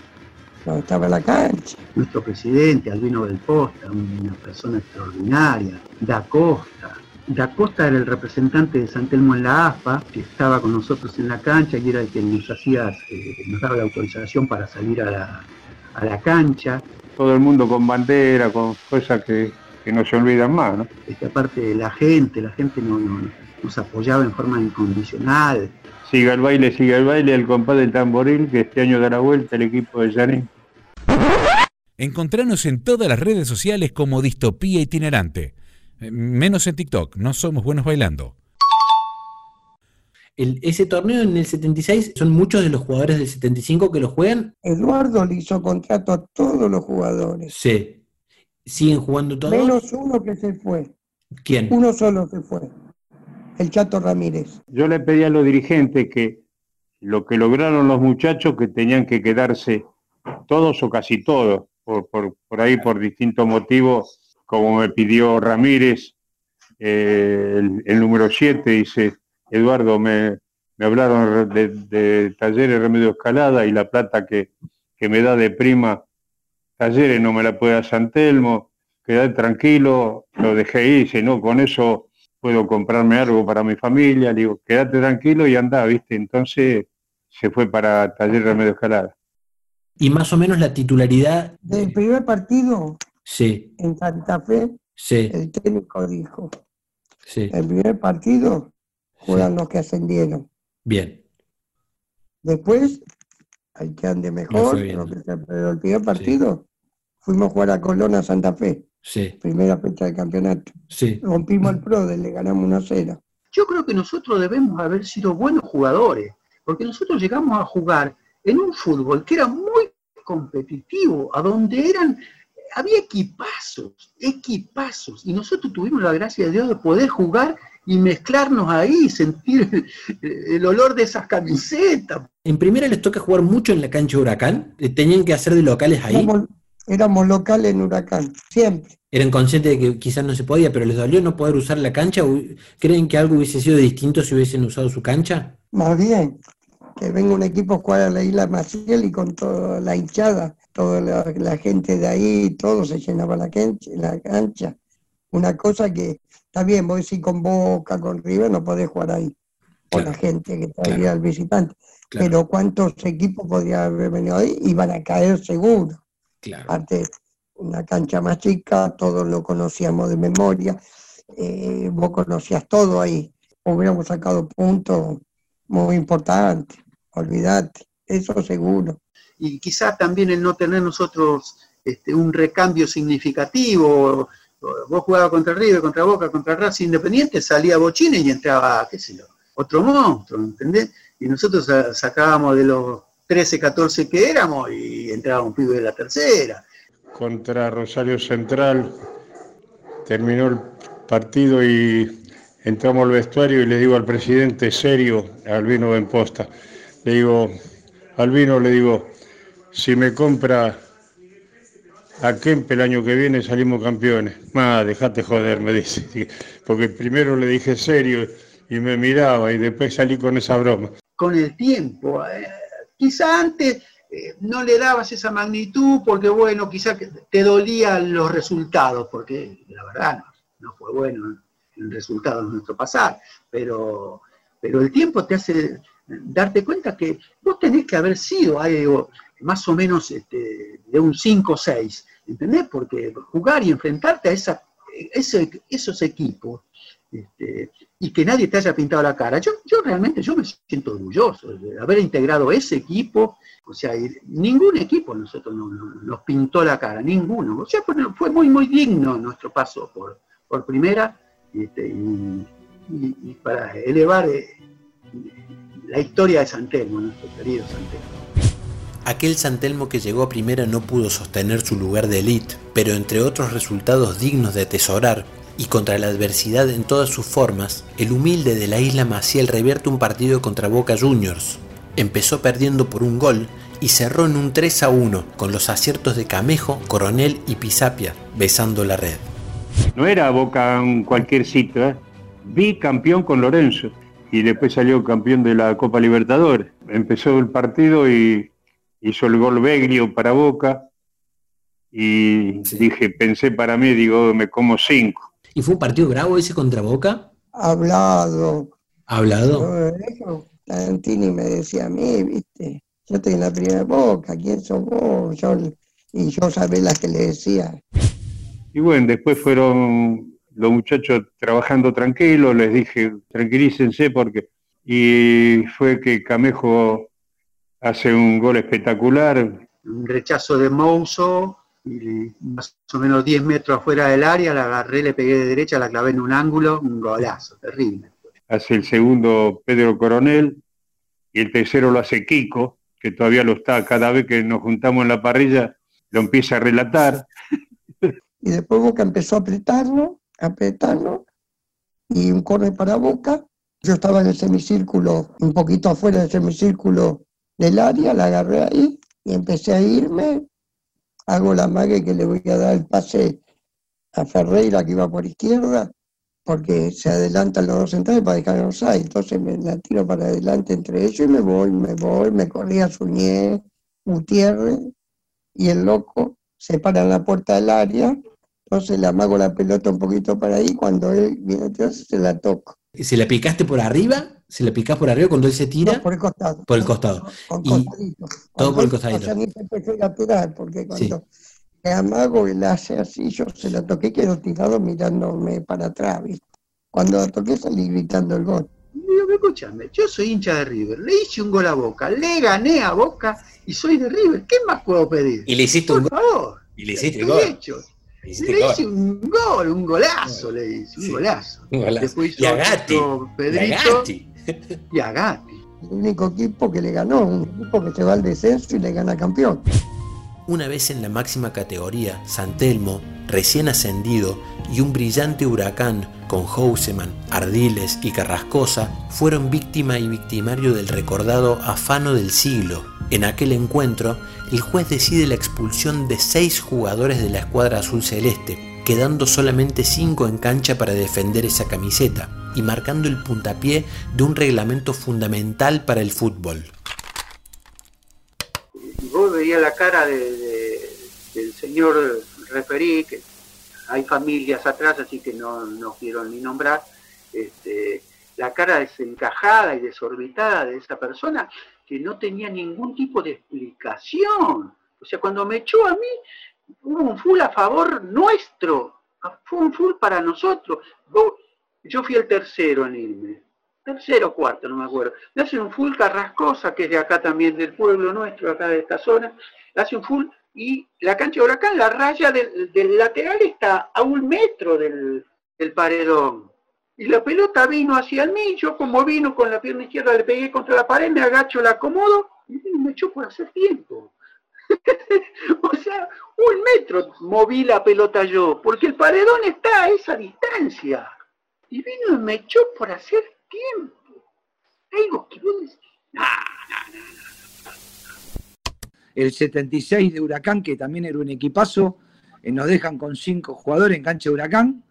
donde estaba la cancha. Nuestro presidente, Albino del Posta, una persona extraordinaria, Da Costa. Da Costa era el representante de San Telmo en la AFA, que estaba con nosotros en la cancha y era el que nos hacía, eh, nos daba la autorización para salir a la, cancha. Todo el mundo con bandera, con cosas que, no se olvidan más, ¿no? Esta parte de la gente, la gente nos apoyaba en forma incondicional, Siga el baile, siga el baile, el compás del tamboril, que este año dará vuelta el equipo de Janín. Encontranos en todas las redes sociales como Distopía Itinerante. Eh, menos en TikTok, no somos buenos bailando. ese torneo en el 76 son muchos de los jugadores del 75 que lo juegan. Eduardo le hizo contrato a todos los jugadores. Sí. ¿Siguen jugando todos? Menos uno que se fue. ¿Quién? Uno solo se fue el Chato Ramírez. Yo le pedí a los dirigentes que lo que lograron los muchachos, que tenían que quedarse todos o casi todos, por, ahí por distintos motivos, como me pidió Ramírez, eh, el, número 7, dice, Eduardo, me, hablaron de, Talleres Remedio Escalada y la plata que, que me da de prima Talleres no me la puede dar San Telmo, quedé tranquilo, lo dejé ir, dice, no, con eso puedo comprarme algo para mi familia, le digo, quédate tranquilo y anda, ¿viste? Entonces se fue para Taller Remedio Escalada. ¿Y más o menos la titularidad? Del primer partido sí. en Santa Fe, sí. el técnico dijo, sí. el primer partido juegan los que ascendieron. Bien. Después, hay que ande mejor, pero el primer partido fuimos a jugar a Colón a Santa Fe. Sí. Primera fecha de campeonato. Sí. Rompimos el pro, le ganamos una cera. Yo creo que nosotros debemos haber sido buenos jugadores, porque nosotros llegamos a jugar en un fútbol que era muy competitivo, a donde eran, había equipazos, equipazos, y nosotros tuvimos la gracia de Dios de poder jugar y mezclarnos ahí, sentir el, olor de esas camisetas. En primera les toca jugar mucho en la cancha Huracán, tenían que hacer de locales ahí éramos locales en Huracán, siempre. ¿Eran conscientes de que quizás no se podía, pero les dolió no poder usar la cancha? ¿Creen que algo hubiese sido distinto si hubiesen usado su cancha? Más bien, que venga un equipo a jugar a la isla Maciel y con toda la hinchada, toda la, gente de ahí, todo se llenaba la cancha, la cancha. Una cosa que, está bien, vos decís con Boca, con River, no podés jugar ahí, con la gente que traía al visitante. Pero ¿cuántos equipos podrían haber venido ahí? Iban a caer seguro. Aparte, una cancha más chica, todos lo conocíamos de memoria, eh, vos conocías todo ahí. Hubiéramos sacado puntos muy importantes, olvidate, eso seguro. Y quizás también el no tener nosotros este, un recambio significativo, vos jugabas contra River, contra Boca, contra Racing Independiente, salía Bochine y entraba, qué sé yo, otro monstruo, ¿entendés? Y nosotros sacábamos de los 13, 14 que éramos y entraba un pibe de la tercera. Contra Rosario Central terminó partido y entramos al vestuario y le digo al presidente serio, Albino Benposta, le digo, Albino, le digo, si me compra a Kempe el año que viene salimos campeones. Más, dejate joder, me dice. <laughs> Porque primero le dije serio y me miraba y después salí con esa broma. Con el tiempo, eh, quizá antes eh, no le dabas esa magnitud porque, bueno, quizá te dolían los resultados, porque la verdad no, fue bueno el resultado de nuestro pasar, pero, pero el tiempo te hace darte cuenta que vos tenés que haber sido algo más o menos este, de un 5 o 6, ¿entendés? Porque jugar y enfrentarte a esos equipos este, y que nadie te haya pintado la cara. Yo, yo realmente yo me siento orgulloso de haber integrado ese equipo. O sea, ningún equipo nosotros nos, pintó la cara, ninguno. O sea, fue, muy, muy digno nuestro paso por, por primera este, y, para elevar eh, la historia de Santelmo, nuestro querido Santelmo. Aquel Santelmo que llegó a primera no pudo sostener su lugar de élite, pero entre otros resultados dignos de atesorar, y contra la adversidad en todas sus formas, el humilde de la isla Maciel revierte un partido contra Boca Juniors. Empezó perdiendo por un gol y cerró en un 3 a 1 con los aciertos de Camejo, Coronel y Pisapia besando la red. No era Boca en cualquier sitio, ¿eh? vi campeón con Lorenzo y después salió campeón de la Copa Libertadores. Empezó el partido y hizo el gol Beglio para Boca y dije, pensé para mí, digo, me como cinco. ¿Y fue un partido bravo ese contra Boca? Hablado. ¿Hablado? Tantini me decía a mí, viste, yo estoy en la primera Boca, ¿quién sos vos? y yo sabía las que le decía. Y bueno, después fueron los muchachos trabajando tranquilos, les dije, tranquilícense porque... Y fue que Camejo hace un gol espectacular. Un rechazo de Mouso, y más o menos 10 metros afuera del área, la agarré, le pegué de derecha, la clavé en un ángulo, un golazo, terrible. Hace el segundo Pedro Coronel y el tercero lo hace Kiko, que todavía lo está, cada vez que nos juntamos en la parrilla, lo empieza a relatar. Y después Boca empezó a apretarlo, a apretarlo, y un corre para Boca. Yo estaba en el semicírculo, un poquito afuera del semicírculo del área, la agarré ahí y empecé a irme hago la mague que le voy a dar el pase a Ferreira que iba por izquierda, porque se adelantan los dos centrales para dejar los ahí. Entonces me la tiro para adelante entre ellos y me voy, me voy, me corría Suñé, Gutiérrez y el loco se para en la puerta del área. Entonces le amago la pelota un poquito para ahí, cuando él viene atrás se la toco. ¿Y se la picaste por arriba? ¿Se la picás por arriba cuando él se tira? por el costado. Por el costado. y todo por el costadito. O sea, a tirar, porque cuando me amago y la hace así, yo se la toqué, quedo tirado mirándome para atrás, ¿viste? Cuando la toqué salí gritando el gol. Digo, escúchame, yo soy hincha de River, le hice un gol a Boca, le gané a Boca y soy de River, ¿qué más puedo pedir? Y le hiciste un gol. Y le hiciste un gol. Hecho. Le hice un gol, un golazo, le hice, un golazo. Un golazo. Después hizo y a Gatti. Pedrito, y a Gatti. <laughs> El único equipo que le ganó, un equipo que se va al descenso y le gana campeón. Una vez en la máxima categoría, San Telmo, recién ascendido, y un brillante huracán con Houseman, Ardiles y Carrascosa fueron víctima y victimario del recordado afano del siglo. En aquel encuentro, el juez decide la expulsión de seis jugadores de la escuadra azul celeste, quedando solamente cinco en cancha para defender esa camiseta y marcando el puntapié de un reglamento fundamental para el fútbol. Vos veías la cara del señor referí, que hay familias atrás, así que no, no quiero ni nombrar, este, la cara desencajada y desorbitada de esa persona que no tenía ningún tipo de explicación. O sea, cuando me echó a mí, hubo un full a favor nuestro, fue un full para nosotros. Yo fui el tercero en irme, tercero o cuarto, no me acuerdo. Le hace un full Carrascosa, que es de acá también, del pueblo nuestro, acá de esta zona, hace un full y la cancha de huracán, la raya del, lateral está a un metro del, paredón. Y la pelota vino hacia mí, yo como vino con la pierna izquierda le pegué contra la pared, me agacho, la acomodo y me echó por hacer tiempo. <laughs> o sea, un metro moví la pelota yo, porque el paredón está a esa distancia. Y vino y me echó por hacer tiempo. Algo que no, no, no, El 76 de Huracán, que también era un equipazo, eh, nos dejan con cinco jugadores en cancha de Huracán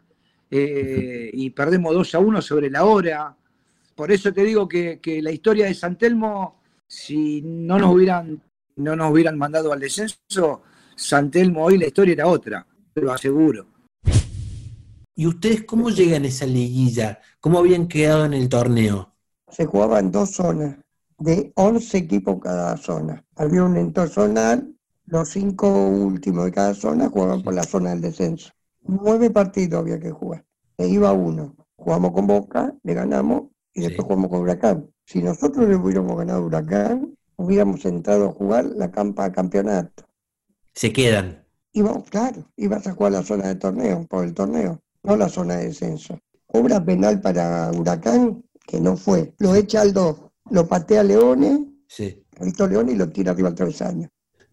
eh, y perdemos 2 a 1 sobre la hora. Por eso te digo que, que la historia de San Telmo, si no nos hubieran no nos hubieran mandado al descenso, Santelmo hoy la historia era otra, te lo aseguro. ¿Y ustedes cómo llegan a esa liguilla? ¿Cómo habían quedado en el torneo? Se jugaba en dos zonas, de 11 equipos cada zona. Había un entozonal, los cinco últimos de cada zona jugaban por la zona del descenso. Nueve partidos había que jugar. Se iba uno. Jugamos con Boca, le ganamos y después jugamos con Huracán. Si nosotros le hubiéramos ganado Huracán, hubiéramos entrado a jugar la campa campeonato. Se quedan. Claro, ibas a jugar la zona de torneo, por el torneo, no la zona de descenso. Obra penal para Huracán, que no fue. Lo echa al 2, lo patea Leones, sí. Leones y lo tira arriba al travesaño.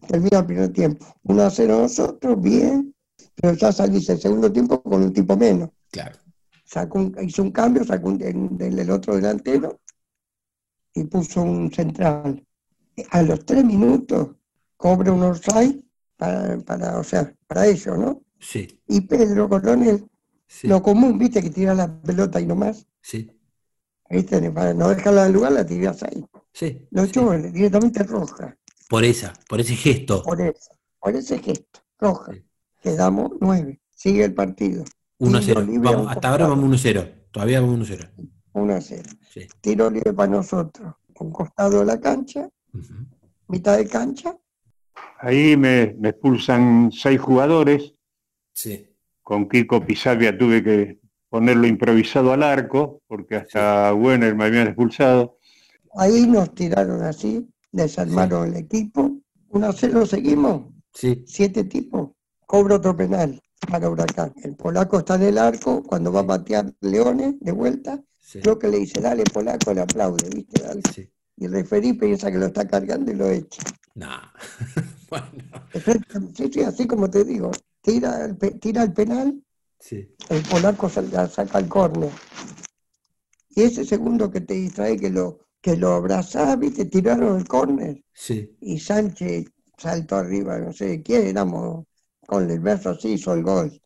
Termina el primer tiempo. 1 a 0 nosotros, bien, pero ya salís el segundo tiempo con un tipo menos. Claro. Sacó hizo un cambio, sacó un, del otro delantero y puso un central a los tres minutos cobra un offside para, para, o sea, para eso, ¿no? Sí. Y Pedro Coronel, lo común, viste, que tira la pelota y nomás. Sí. ¿Viste? Para no dejarla en lugar, la tiras ahí. Sí. Lo echó directamente roja. Por esa, por ese gesto. Por eso, por ese gesto, roja. Quedamos nueve. Sigue el partido. 1-0. Vamos, hasta ahora vamos 1-0. Todavía vamos 1-0. 1-0. Sí. Tiro libre para nosotros. Un costado de la cancha mitad de cancha. Ahí me, expulsan seis jugadores. Sí. Con Kiko Pisavia tuve que ponerlo improvisado al arco, porque hasta Werner me habían expulsado. Ahí nos tiraron así, desarmaron el equipo. 1 a 0 seguimos. Sí. Siete tipos. Cobro otro penal para Huracán. El polaco está en el arco, cuando va a patear Leones de vuelta, creo que le dice, dale polaco, le aplaude, ¿viste? Dale. Sí y el referí piensa que lo está cargando y lo echa. No. <laughs> bueno. Sí, sí, así como te digo, tira el, tira el penal, sí. el polaco saca el córner. Y ese segundo que te distrae, que lo, que lo abrazás, viste, tiraron el córner. Sí. Y Sánchez saltó arriba, no sé quién éramos, con el verso así hizo el gol.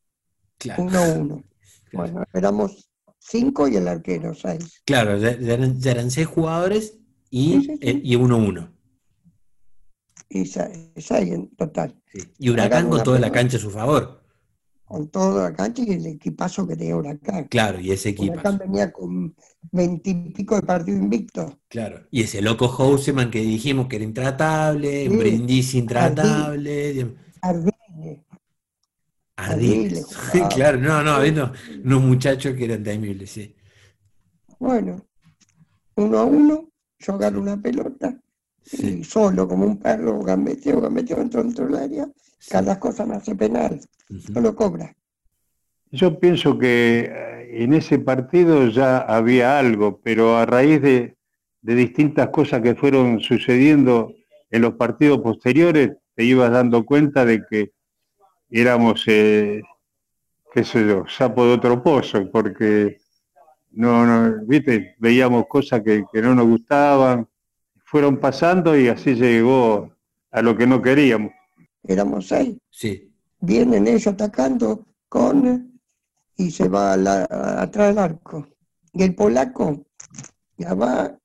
Claro. 1-1. <laughs> Bueno, éramos cinco y el arquero seis. Claro, ya, ya eran seis jugadores y 1-1. Y 6 en total. Y Huracán con toda la cancha a su favor. Con toda la cancha y el equipazo que tenía Huracán. Claro, y ese equipo. Huracán venía con veintipico de partido invicto. Claro. Y ese loco Houseman que dijimos que era intratable, un Brindisi intratable. Ardiles. Ardiles. <laughs> claro, no, no, habiendo unos muchachos que eran temibles, sí. Bueno, uno a uno, yo agarro una pelota y solo como un perro gambeteo, gambeteo dentro, dentro del área, cada cosa me hace penal, no lo cobra. Yo pienso que eh, en ese partido ya había algo, pero a raíz de, distintas cosas que fueron sucediendo en los partidos posteriores, te ibas dando cuenta de que éramos, eh, qué sé yo, sapo de otro pozo, porque no, no, viste, veíamos cosas que, no nos gustaban, fueron pasando y así llegó a lo que no queríamos. Éramos seis. Sí. Vienen ellos atacando con y se va atrás del arco. Y el polaco ya va,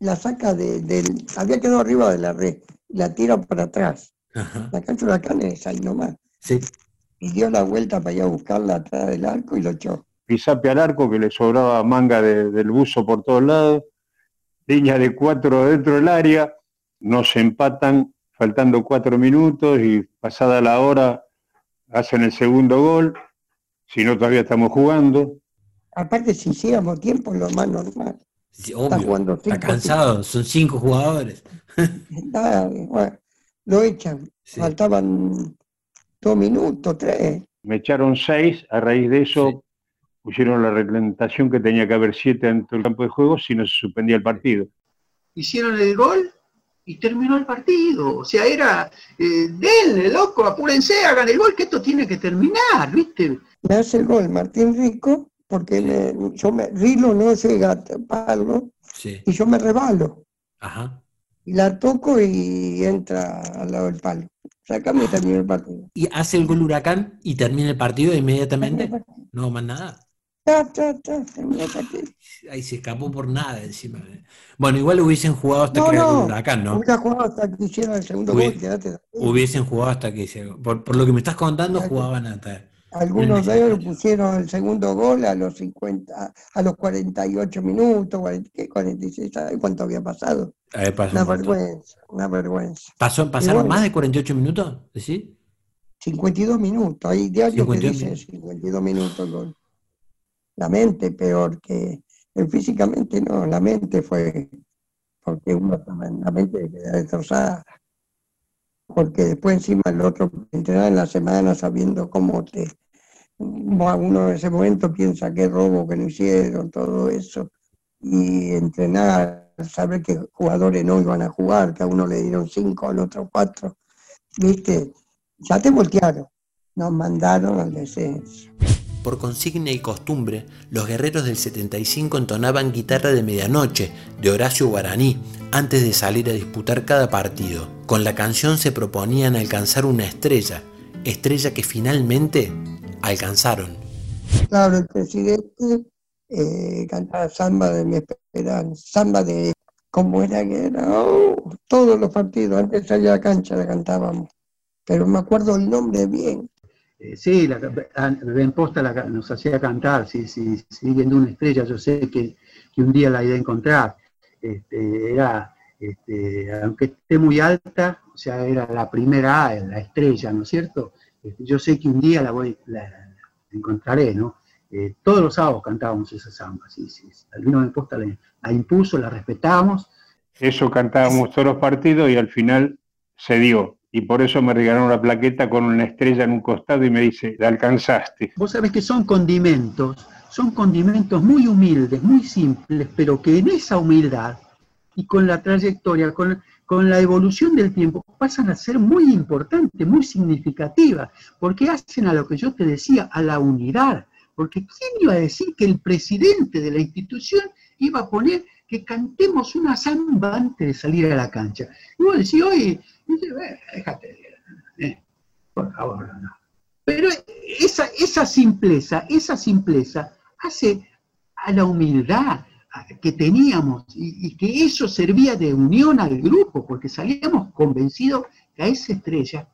la saca de, del, había quedado arriba de la red, la tira para atrás. La cancha de la es ahí nomás. Sí. Y dio la vuelta para ir a buscarla atrás del arco y lo echó pisape al arco que le sobraba manga del buzo por todos lados, línea de cuatro dentro del área, nos empatan faltando cuatro minutos y pasada la hora hacen el segundo gol, si no todavía estamos jugando. Aparte si hiciéramos tiempo lo más normal. está, cansado, son cinco jugadores. <laughs> lo echan, faltaban dos minutos, tres. Me echaron seis, a raíz de eso pusieron la reglamentación que tenía que haber siete dentro del campo de juego si no se suspendía el partido. Hicieron el gol y terminó el partido. O sea, era, eh, denle, loco, apúrense, hagan el gol, que esto tiene que terminar, ¿viste? Me hace el gol Martín Rico, porque me, yo me, Rilo no llega a taparlo, Sí. y yo me rebalo. Ajá. Y la toco y entra al lado del palo. Sacame y terminó el partido. Y hace el gol Huracán y termina el partido inmediatamente. <laughs> No, más nada. Ta, ta, ta. Ahí se escapó por nada encima. Bueno, igual hubiesen jugado hasta No, que no, Huracán, ¿no? hubiera jugado hasta que hiciera el segundo Hubi- gol, tranquilo. Hubiesen jugado hasta que se... Por, por lo que me estás contando, jugaban hasta... Algunos de ellos pusieron el segundo gol a los 50, a los 48 minutos, 40, ¿qué? 46, ¿sabes cuánto había pasado? Ver, Una un vergüenza, una vergüenza. ¿Pasó- ¿Pasaron bueno. más de 48 minutos? ¿Sí? 52 minutos, hay diarios que 52 dicen 52 minutos el gol. La mente peor que el físicamente no, la mente fue porque uno la mente queda destrozada. Porque después encima el otro entrenar en la semana sabiendo cómo te uno en ese momento piensa que robo que no hicieron, todo eso, y entrenar, saber que jugadores no iban a jugar, que a uno le dieron cinco, al otro cuatro, viste, ya te voltearon, nos mandaron al descenso. Por consigna y costumbre, los guerreros del 75 entonaban guitarra de medianoche de Horacio Guaraní antes de salir a disputar cada partido. Con la canción se proponían alcanzar una estrella, estrella que finalmente alcanzaron. Claro, el presidente eh, cantaba samba de mi esperanza, samba de cómo era que era, oh, todos los partidos, antes salir a la cancha la cantábamos, pero me acuerdo el nombre bien. Eh, sí, la, Ben Posta la nos hacía cantar, sí, sí, siguiendo una estrella, yo sé que, que un día la iré a encontrar. Este, era, este, aunque esté muy alta, o sea, era la primera A, la estrella, ¿no es cierto? Este, yo sé que un día la voy, la, la encontraré, ¿no? Eh, todos los sábados cantábamos esa samba, sí, sí. sí. Albino Ben Posta la, la impuso, la respetamos, Eso cantábamos todos los partidos y al final se dio. Y por eso me regalaron la plaqueta con una estrella en un costado y me dice, la alcanzaste. Vos sabés que son condimentos, son condimentos muy humildes, muy simples, pero que en esa humildad y con la trayectoria, con, con la evolución del tiempo, pasan a ser muy importantes, muy significativas, porque hacen a lo que yo te decía, a la unidad. Porque ¿quién iba a decir que el presidente de la institución iba a poner que cantemos una samba antes de salir a la cancha? Y vos decís, oye, dice, "Eh, déjate, eh, por favor, no. Pero esa, esa simpleza, esa simpleza hace a la humildad que teníamos y, y que eso servía de unión al grupo, porque salíamos convencidos que a esa estrella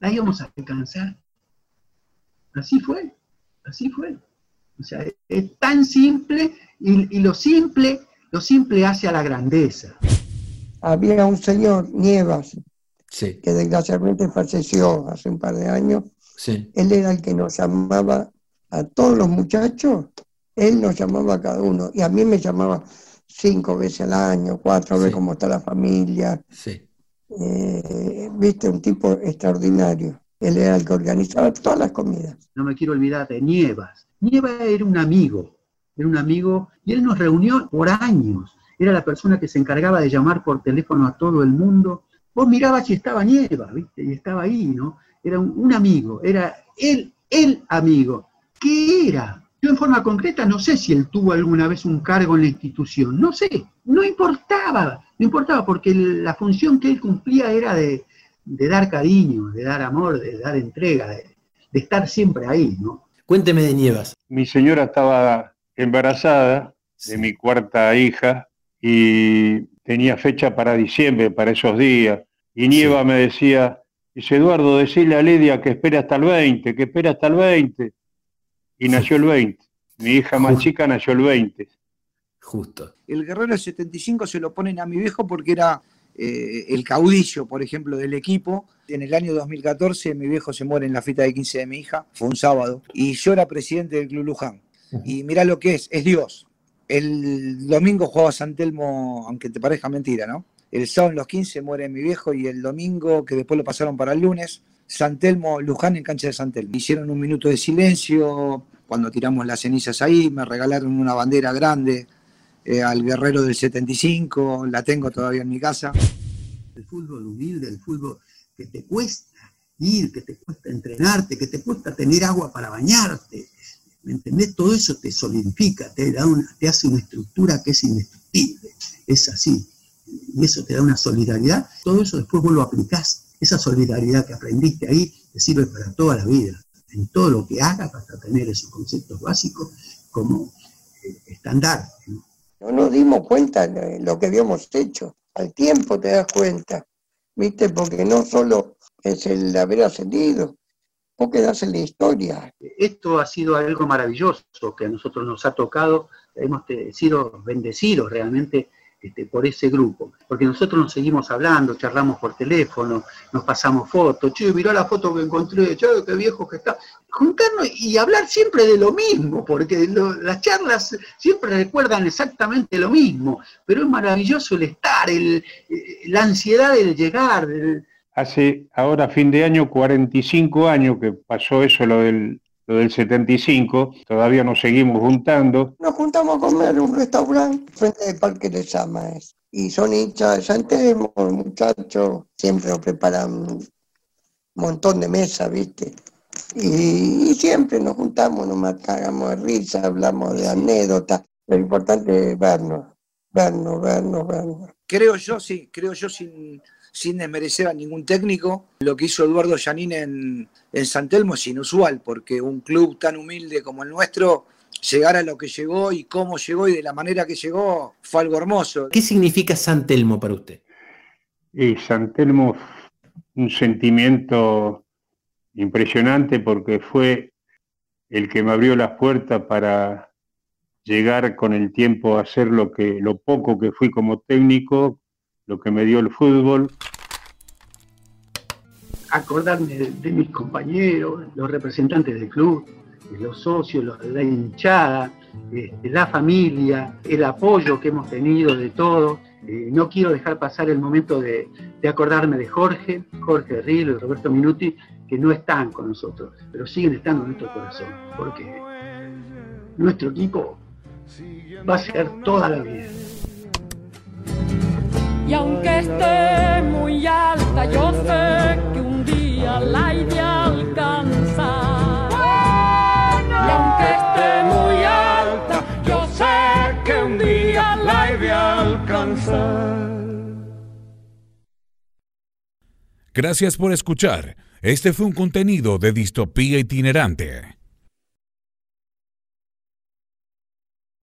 la íbamos a alcanzar. Así fue, así fue. O sea, es tan simple y, y lo simple, lo simple hace a la grandeza. Había un señor, Nievas, Sí, que desgraciadamente falleció hace un par de años, sí. él era el que nos llamaba a todos los muchachos, él nos llamaba a cada uno, y a mí me llamaba cinco veces al año, cuatro, a ver Sí. cómo está la familia, Sí. eh, viste, un tipo extraordinario. Él era el que organizaba todas las comidas. no me quiero olvidar de Nievas. Nievas era un amigo, era un amigo, y él nos reunió por años. Era la persona que se encargaba de llamar por teléfono a todo el mundo. Vos mirabas y estaba Nievas, ¿viste? Y estaba ahí, ¿no? Era un, un amigo, era él, el amigo. ¿Qué era? Yo en forma concreta no sé si él tuvo alguna vez un cargo en la institución, no sé, no importaba, no importaba porque la función que él cumplía era de, de dar cariño, de dar amor, de dar entrega, de, de estar siempre ahí, ¿no? Cuénteme de Nievas. Mi señora estaba embarazada de mi cuarta hija y tenía fecha para diciembre, para esos días. Y Nieva me decía, dice Eduardo, decirle a Lidia que espera hasta el 20, que espera hasta el 20. Y nació el 20. Mi hija más chica nació el 20. Justo. El Guerrero del 75 se lo ponen a mi viejo porque era eh, el caudillo, por ejemplo, del equipo. En el año 2014 mi viejo se muere en la fiesta de 15 de mi hija, fue un sábado, y yo era presidente del Club Luján. Y mirá lo que es, es Dios. El domingo jugaba San Telmo, aunque te parezca mentira, ¿no? El sábado en los 15 muere mi viejo y el domingo, que después lo pasaron para el lunes, San Telmo, Luján en cancha de San Telmo. Hicieron un minuto de silencio cuando tiramos las cenizas ahí, me regalaron una bandera grande eh, al guerrero del 75, la tengo todavía en mi casa. El fútbol humilde, el fútbol que te cuesta ir, que te cuesta entrenarte, que te cuesta tener agua para bañarte. ¿Me entendés? Todo eso te solidifica, te, da una, te hace una estructura que es indestructible. Es así. Y eso te da una solidaridad. Todo eso después vos lo aplicás. Esa solidaridad que aprendiste ahí te sirve para toda la vida. En todo lo que hagas hasta tener esos conceptos básicos como eh, estandarte. ¿no? nos dimos cuenta de lo que habíamos hecho. Al tiempo te das cuenta, ¿viste? Porque no solo es el haber ascendido, vos quedás en la historia. Esto ha sido algo maravilloso que a nosotros nos ha tocado, hemos sido bendecidos realmente este, por ese grupo. Porque nosotros nos seguimos hablando, charlamos por teléfono, nos pasamos fotos, che, mirá la foto que encontré, che, qué viejo que está. Juntarnos y hablar siempre de lo mismo, porque las charlas siempre recuerdan exactamente lo mismo, pero es maravilloso el estar, el, eh, la ansiedad del llegar. Hace ahora fin de año 45 años que pasó eso, lo del lo del 75, todavía nos seguimos juntando. Nos juntamos a comer en un restaurante frente al Parque de Samas. Y son hinchas de Santemo, muchachos, siempre nos preparan un montón de mesas, ¿viste? Y, siempre nos juntamos, nos cagamos de risa, hablamos de anécdotas. Lo importante es vernos, vernos, vernos, vernos. Creo yo, sí, creo yo sin sin desmerecer a ningún técnico. Lo que hizo Eduardo Yanín en, en San Telmo es inusual, porque un club tan humilde como el nuestro, llegar a lo que llegó y cómo llegó y de la manera que llegó, fue algo hermoso. ¿Qué significa San Telmo para usted? Y San Telmo, un sentimiento impresionante porque fue el que me abrió las puertas para llegar con el tiempo a hacer lo que lo poco que fui como técnico lo que me dio el fútbol. Acordarme de, mis compañeros, los representantes del club, los socios, la hinchada, este, la familia, el apoyo que hemos tenido de todos. Eh, no quiero dejar pasar el momento de, acordarme de Jorge, Jorge Río y Roberto Minuti, que no están con nosotros, pero siguen estando en nuestro corazón, porque nuestro equipo va a ser toda la vida y aunque esté muy alta, yo sé que un día la iré a alcanzar. Y aunque esté muy alta, yo sé que un día la iré a alcanzar. Gracias por escuchar. Este fue un contenido de Distopía Itinerante.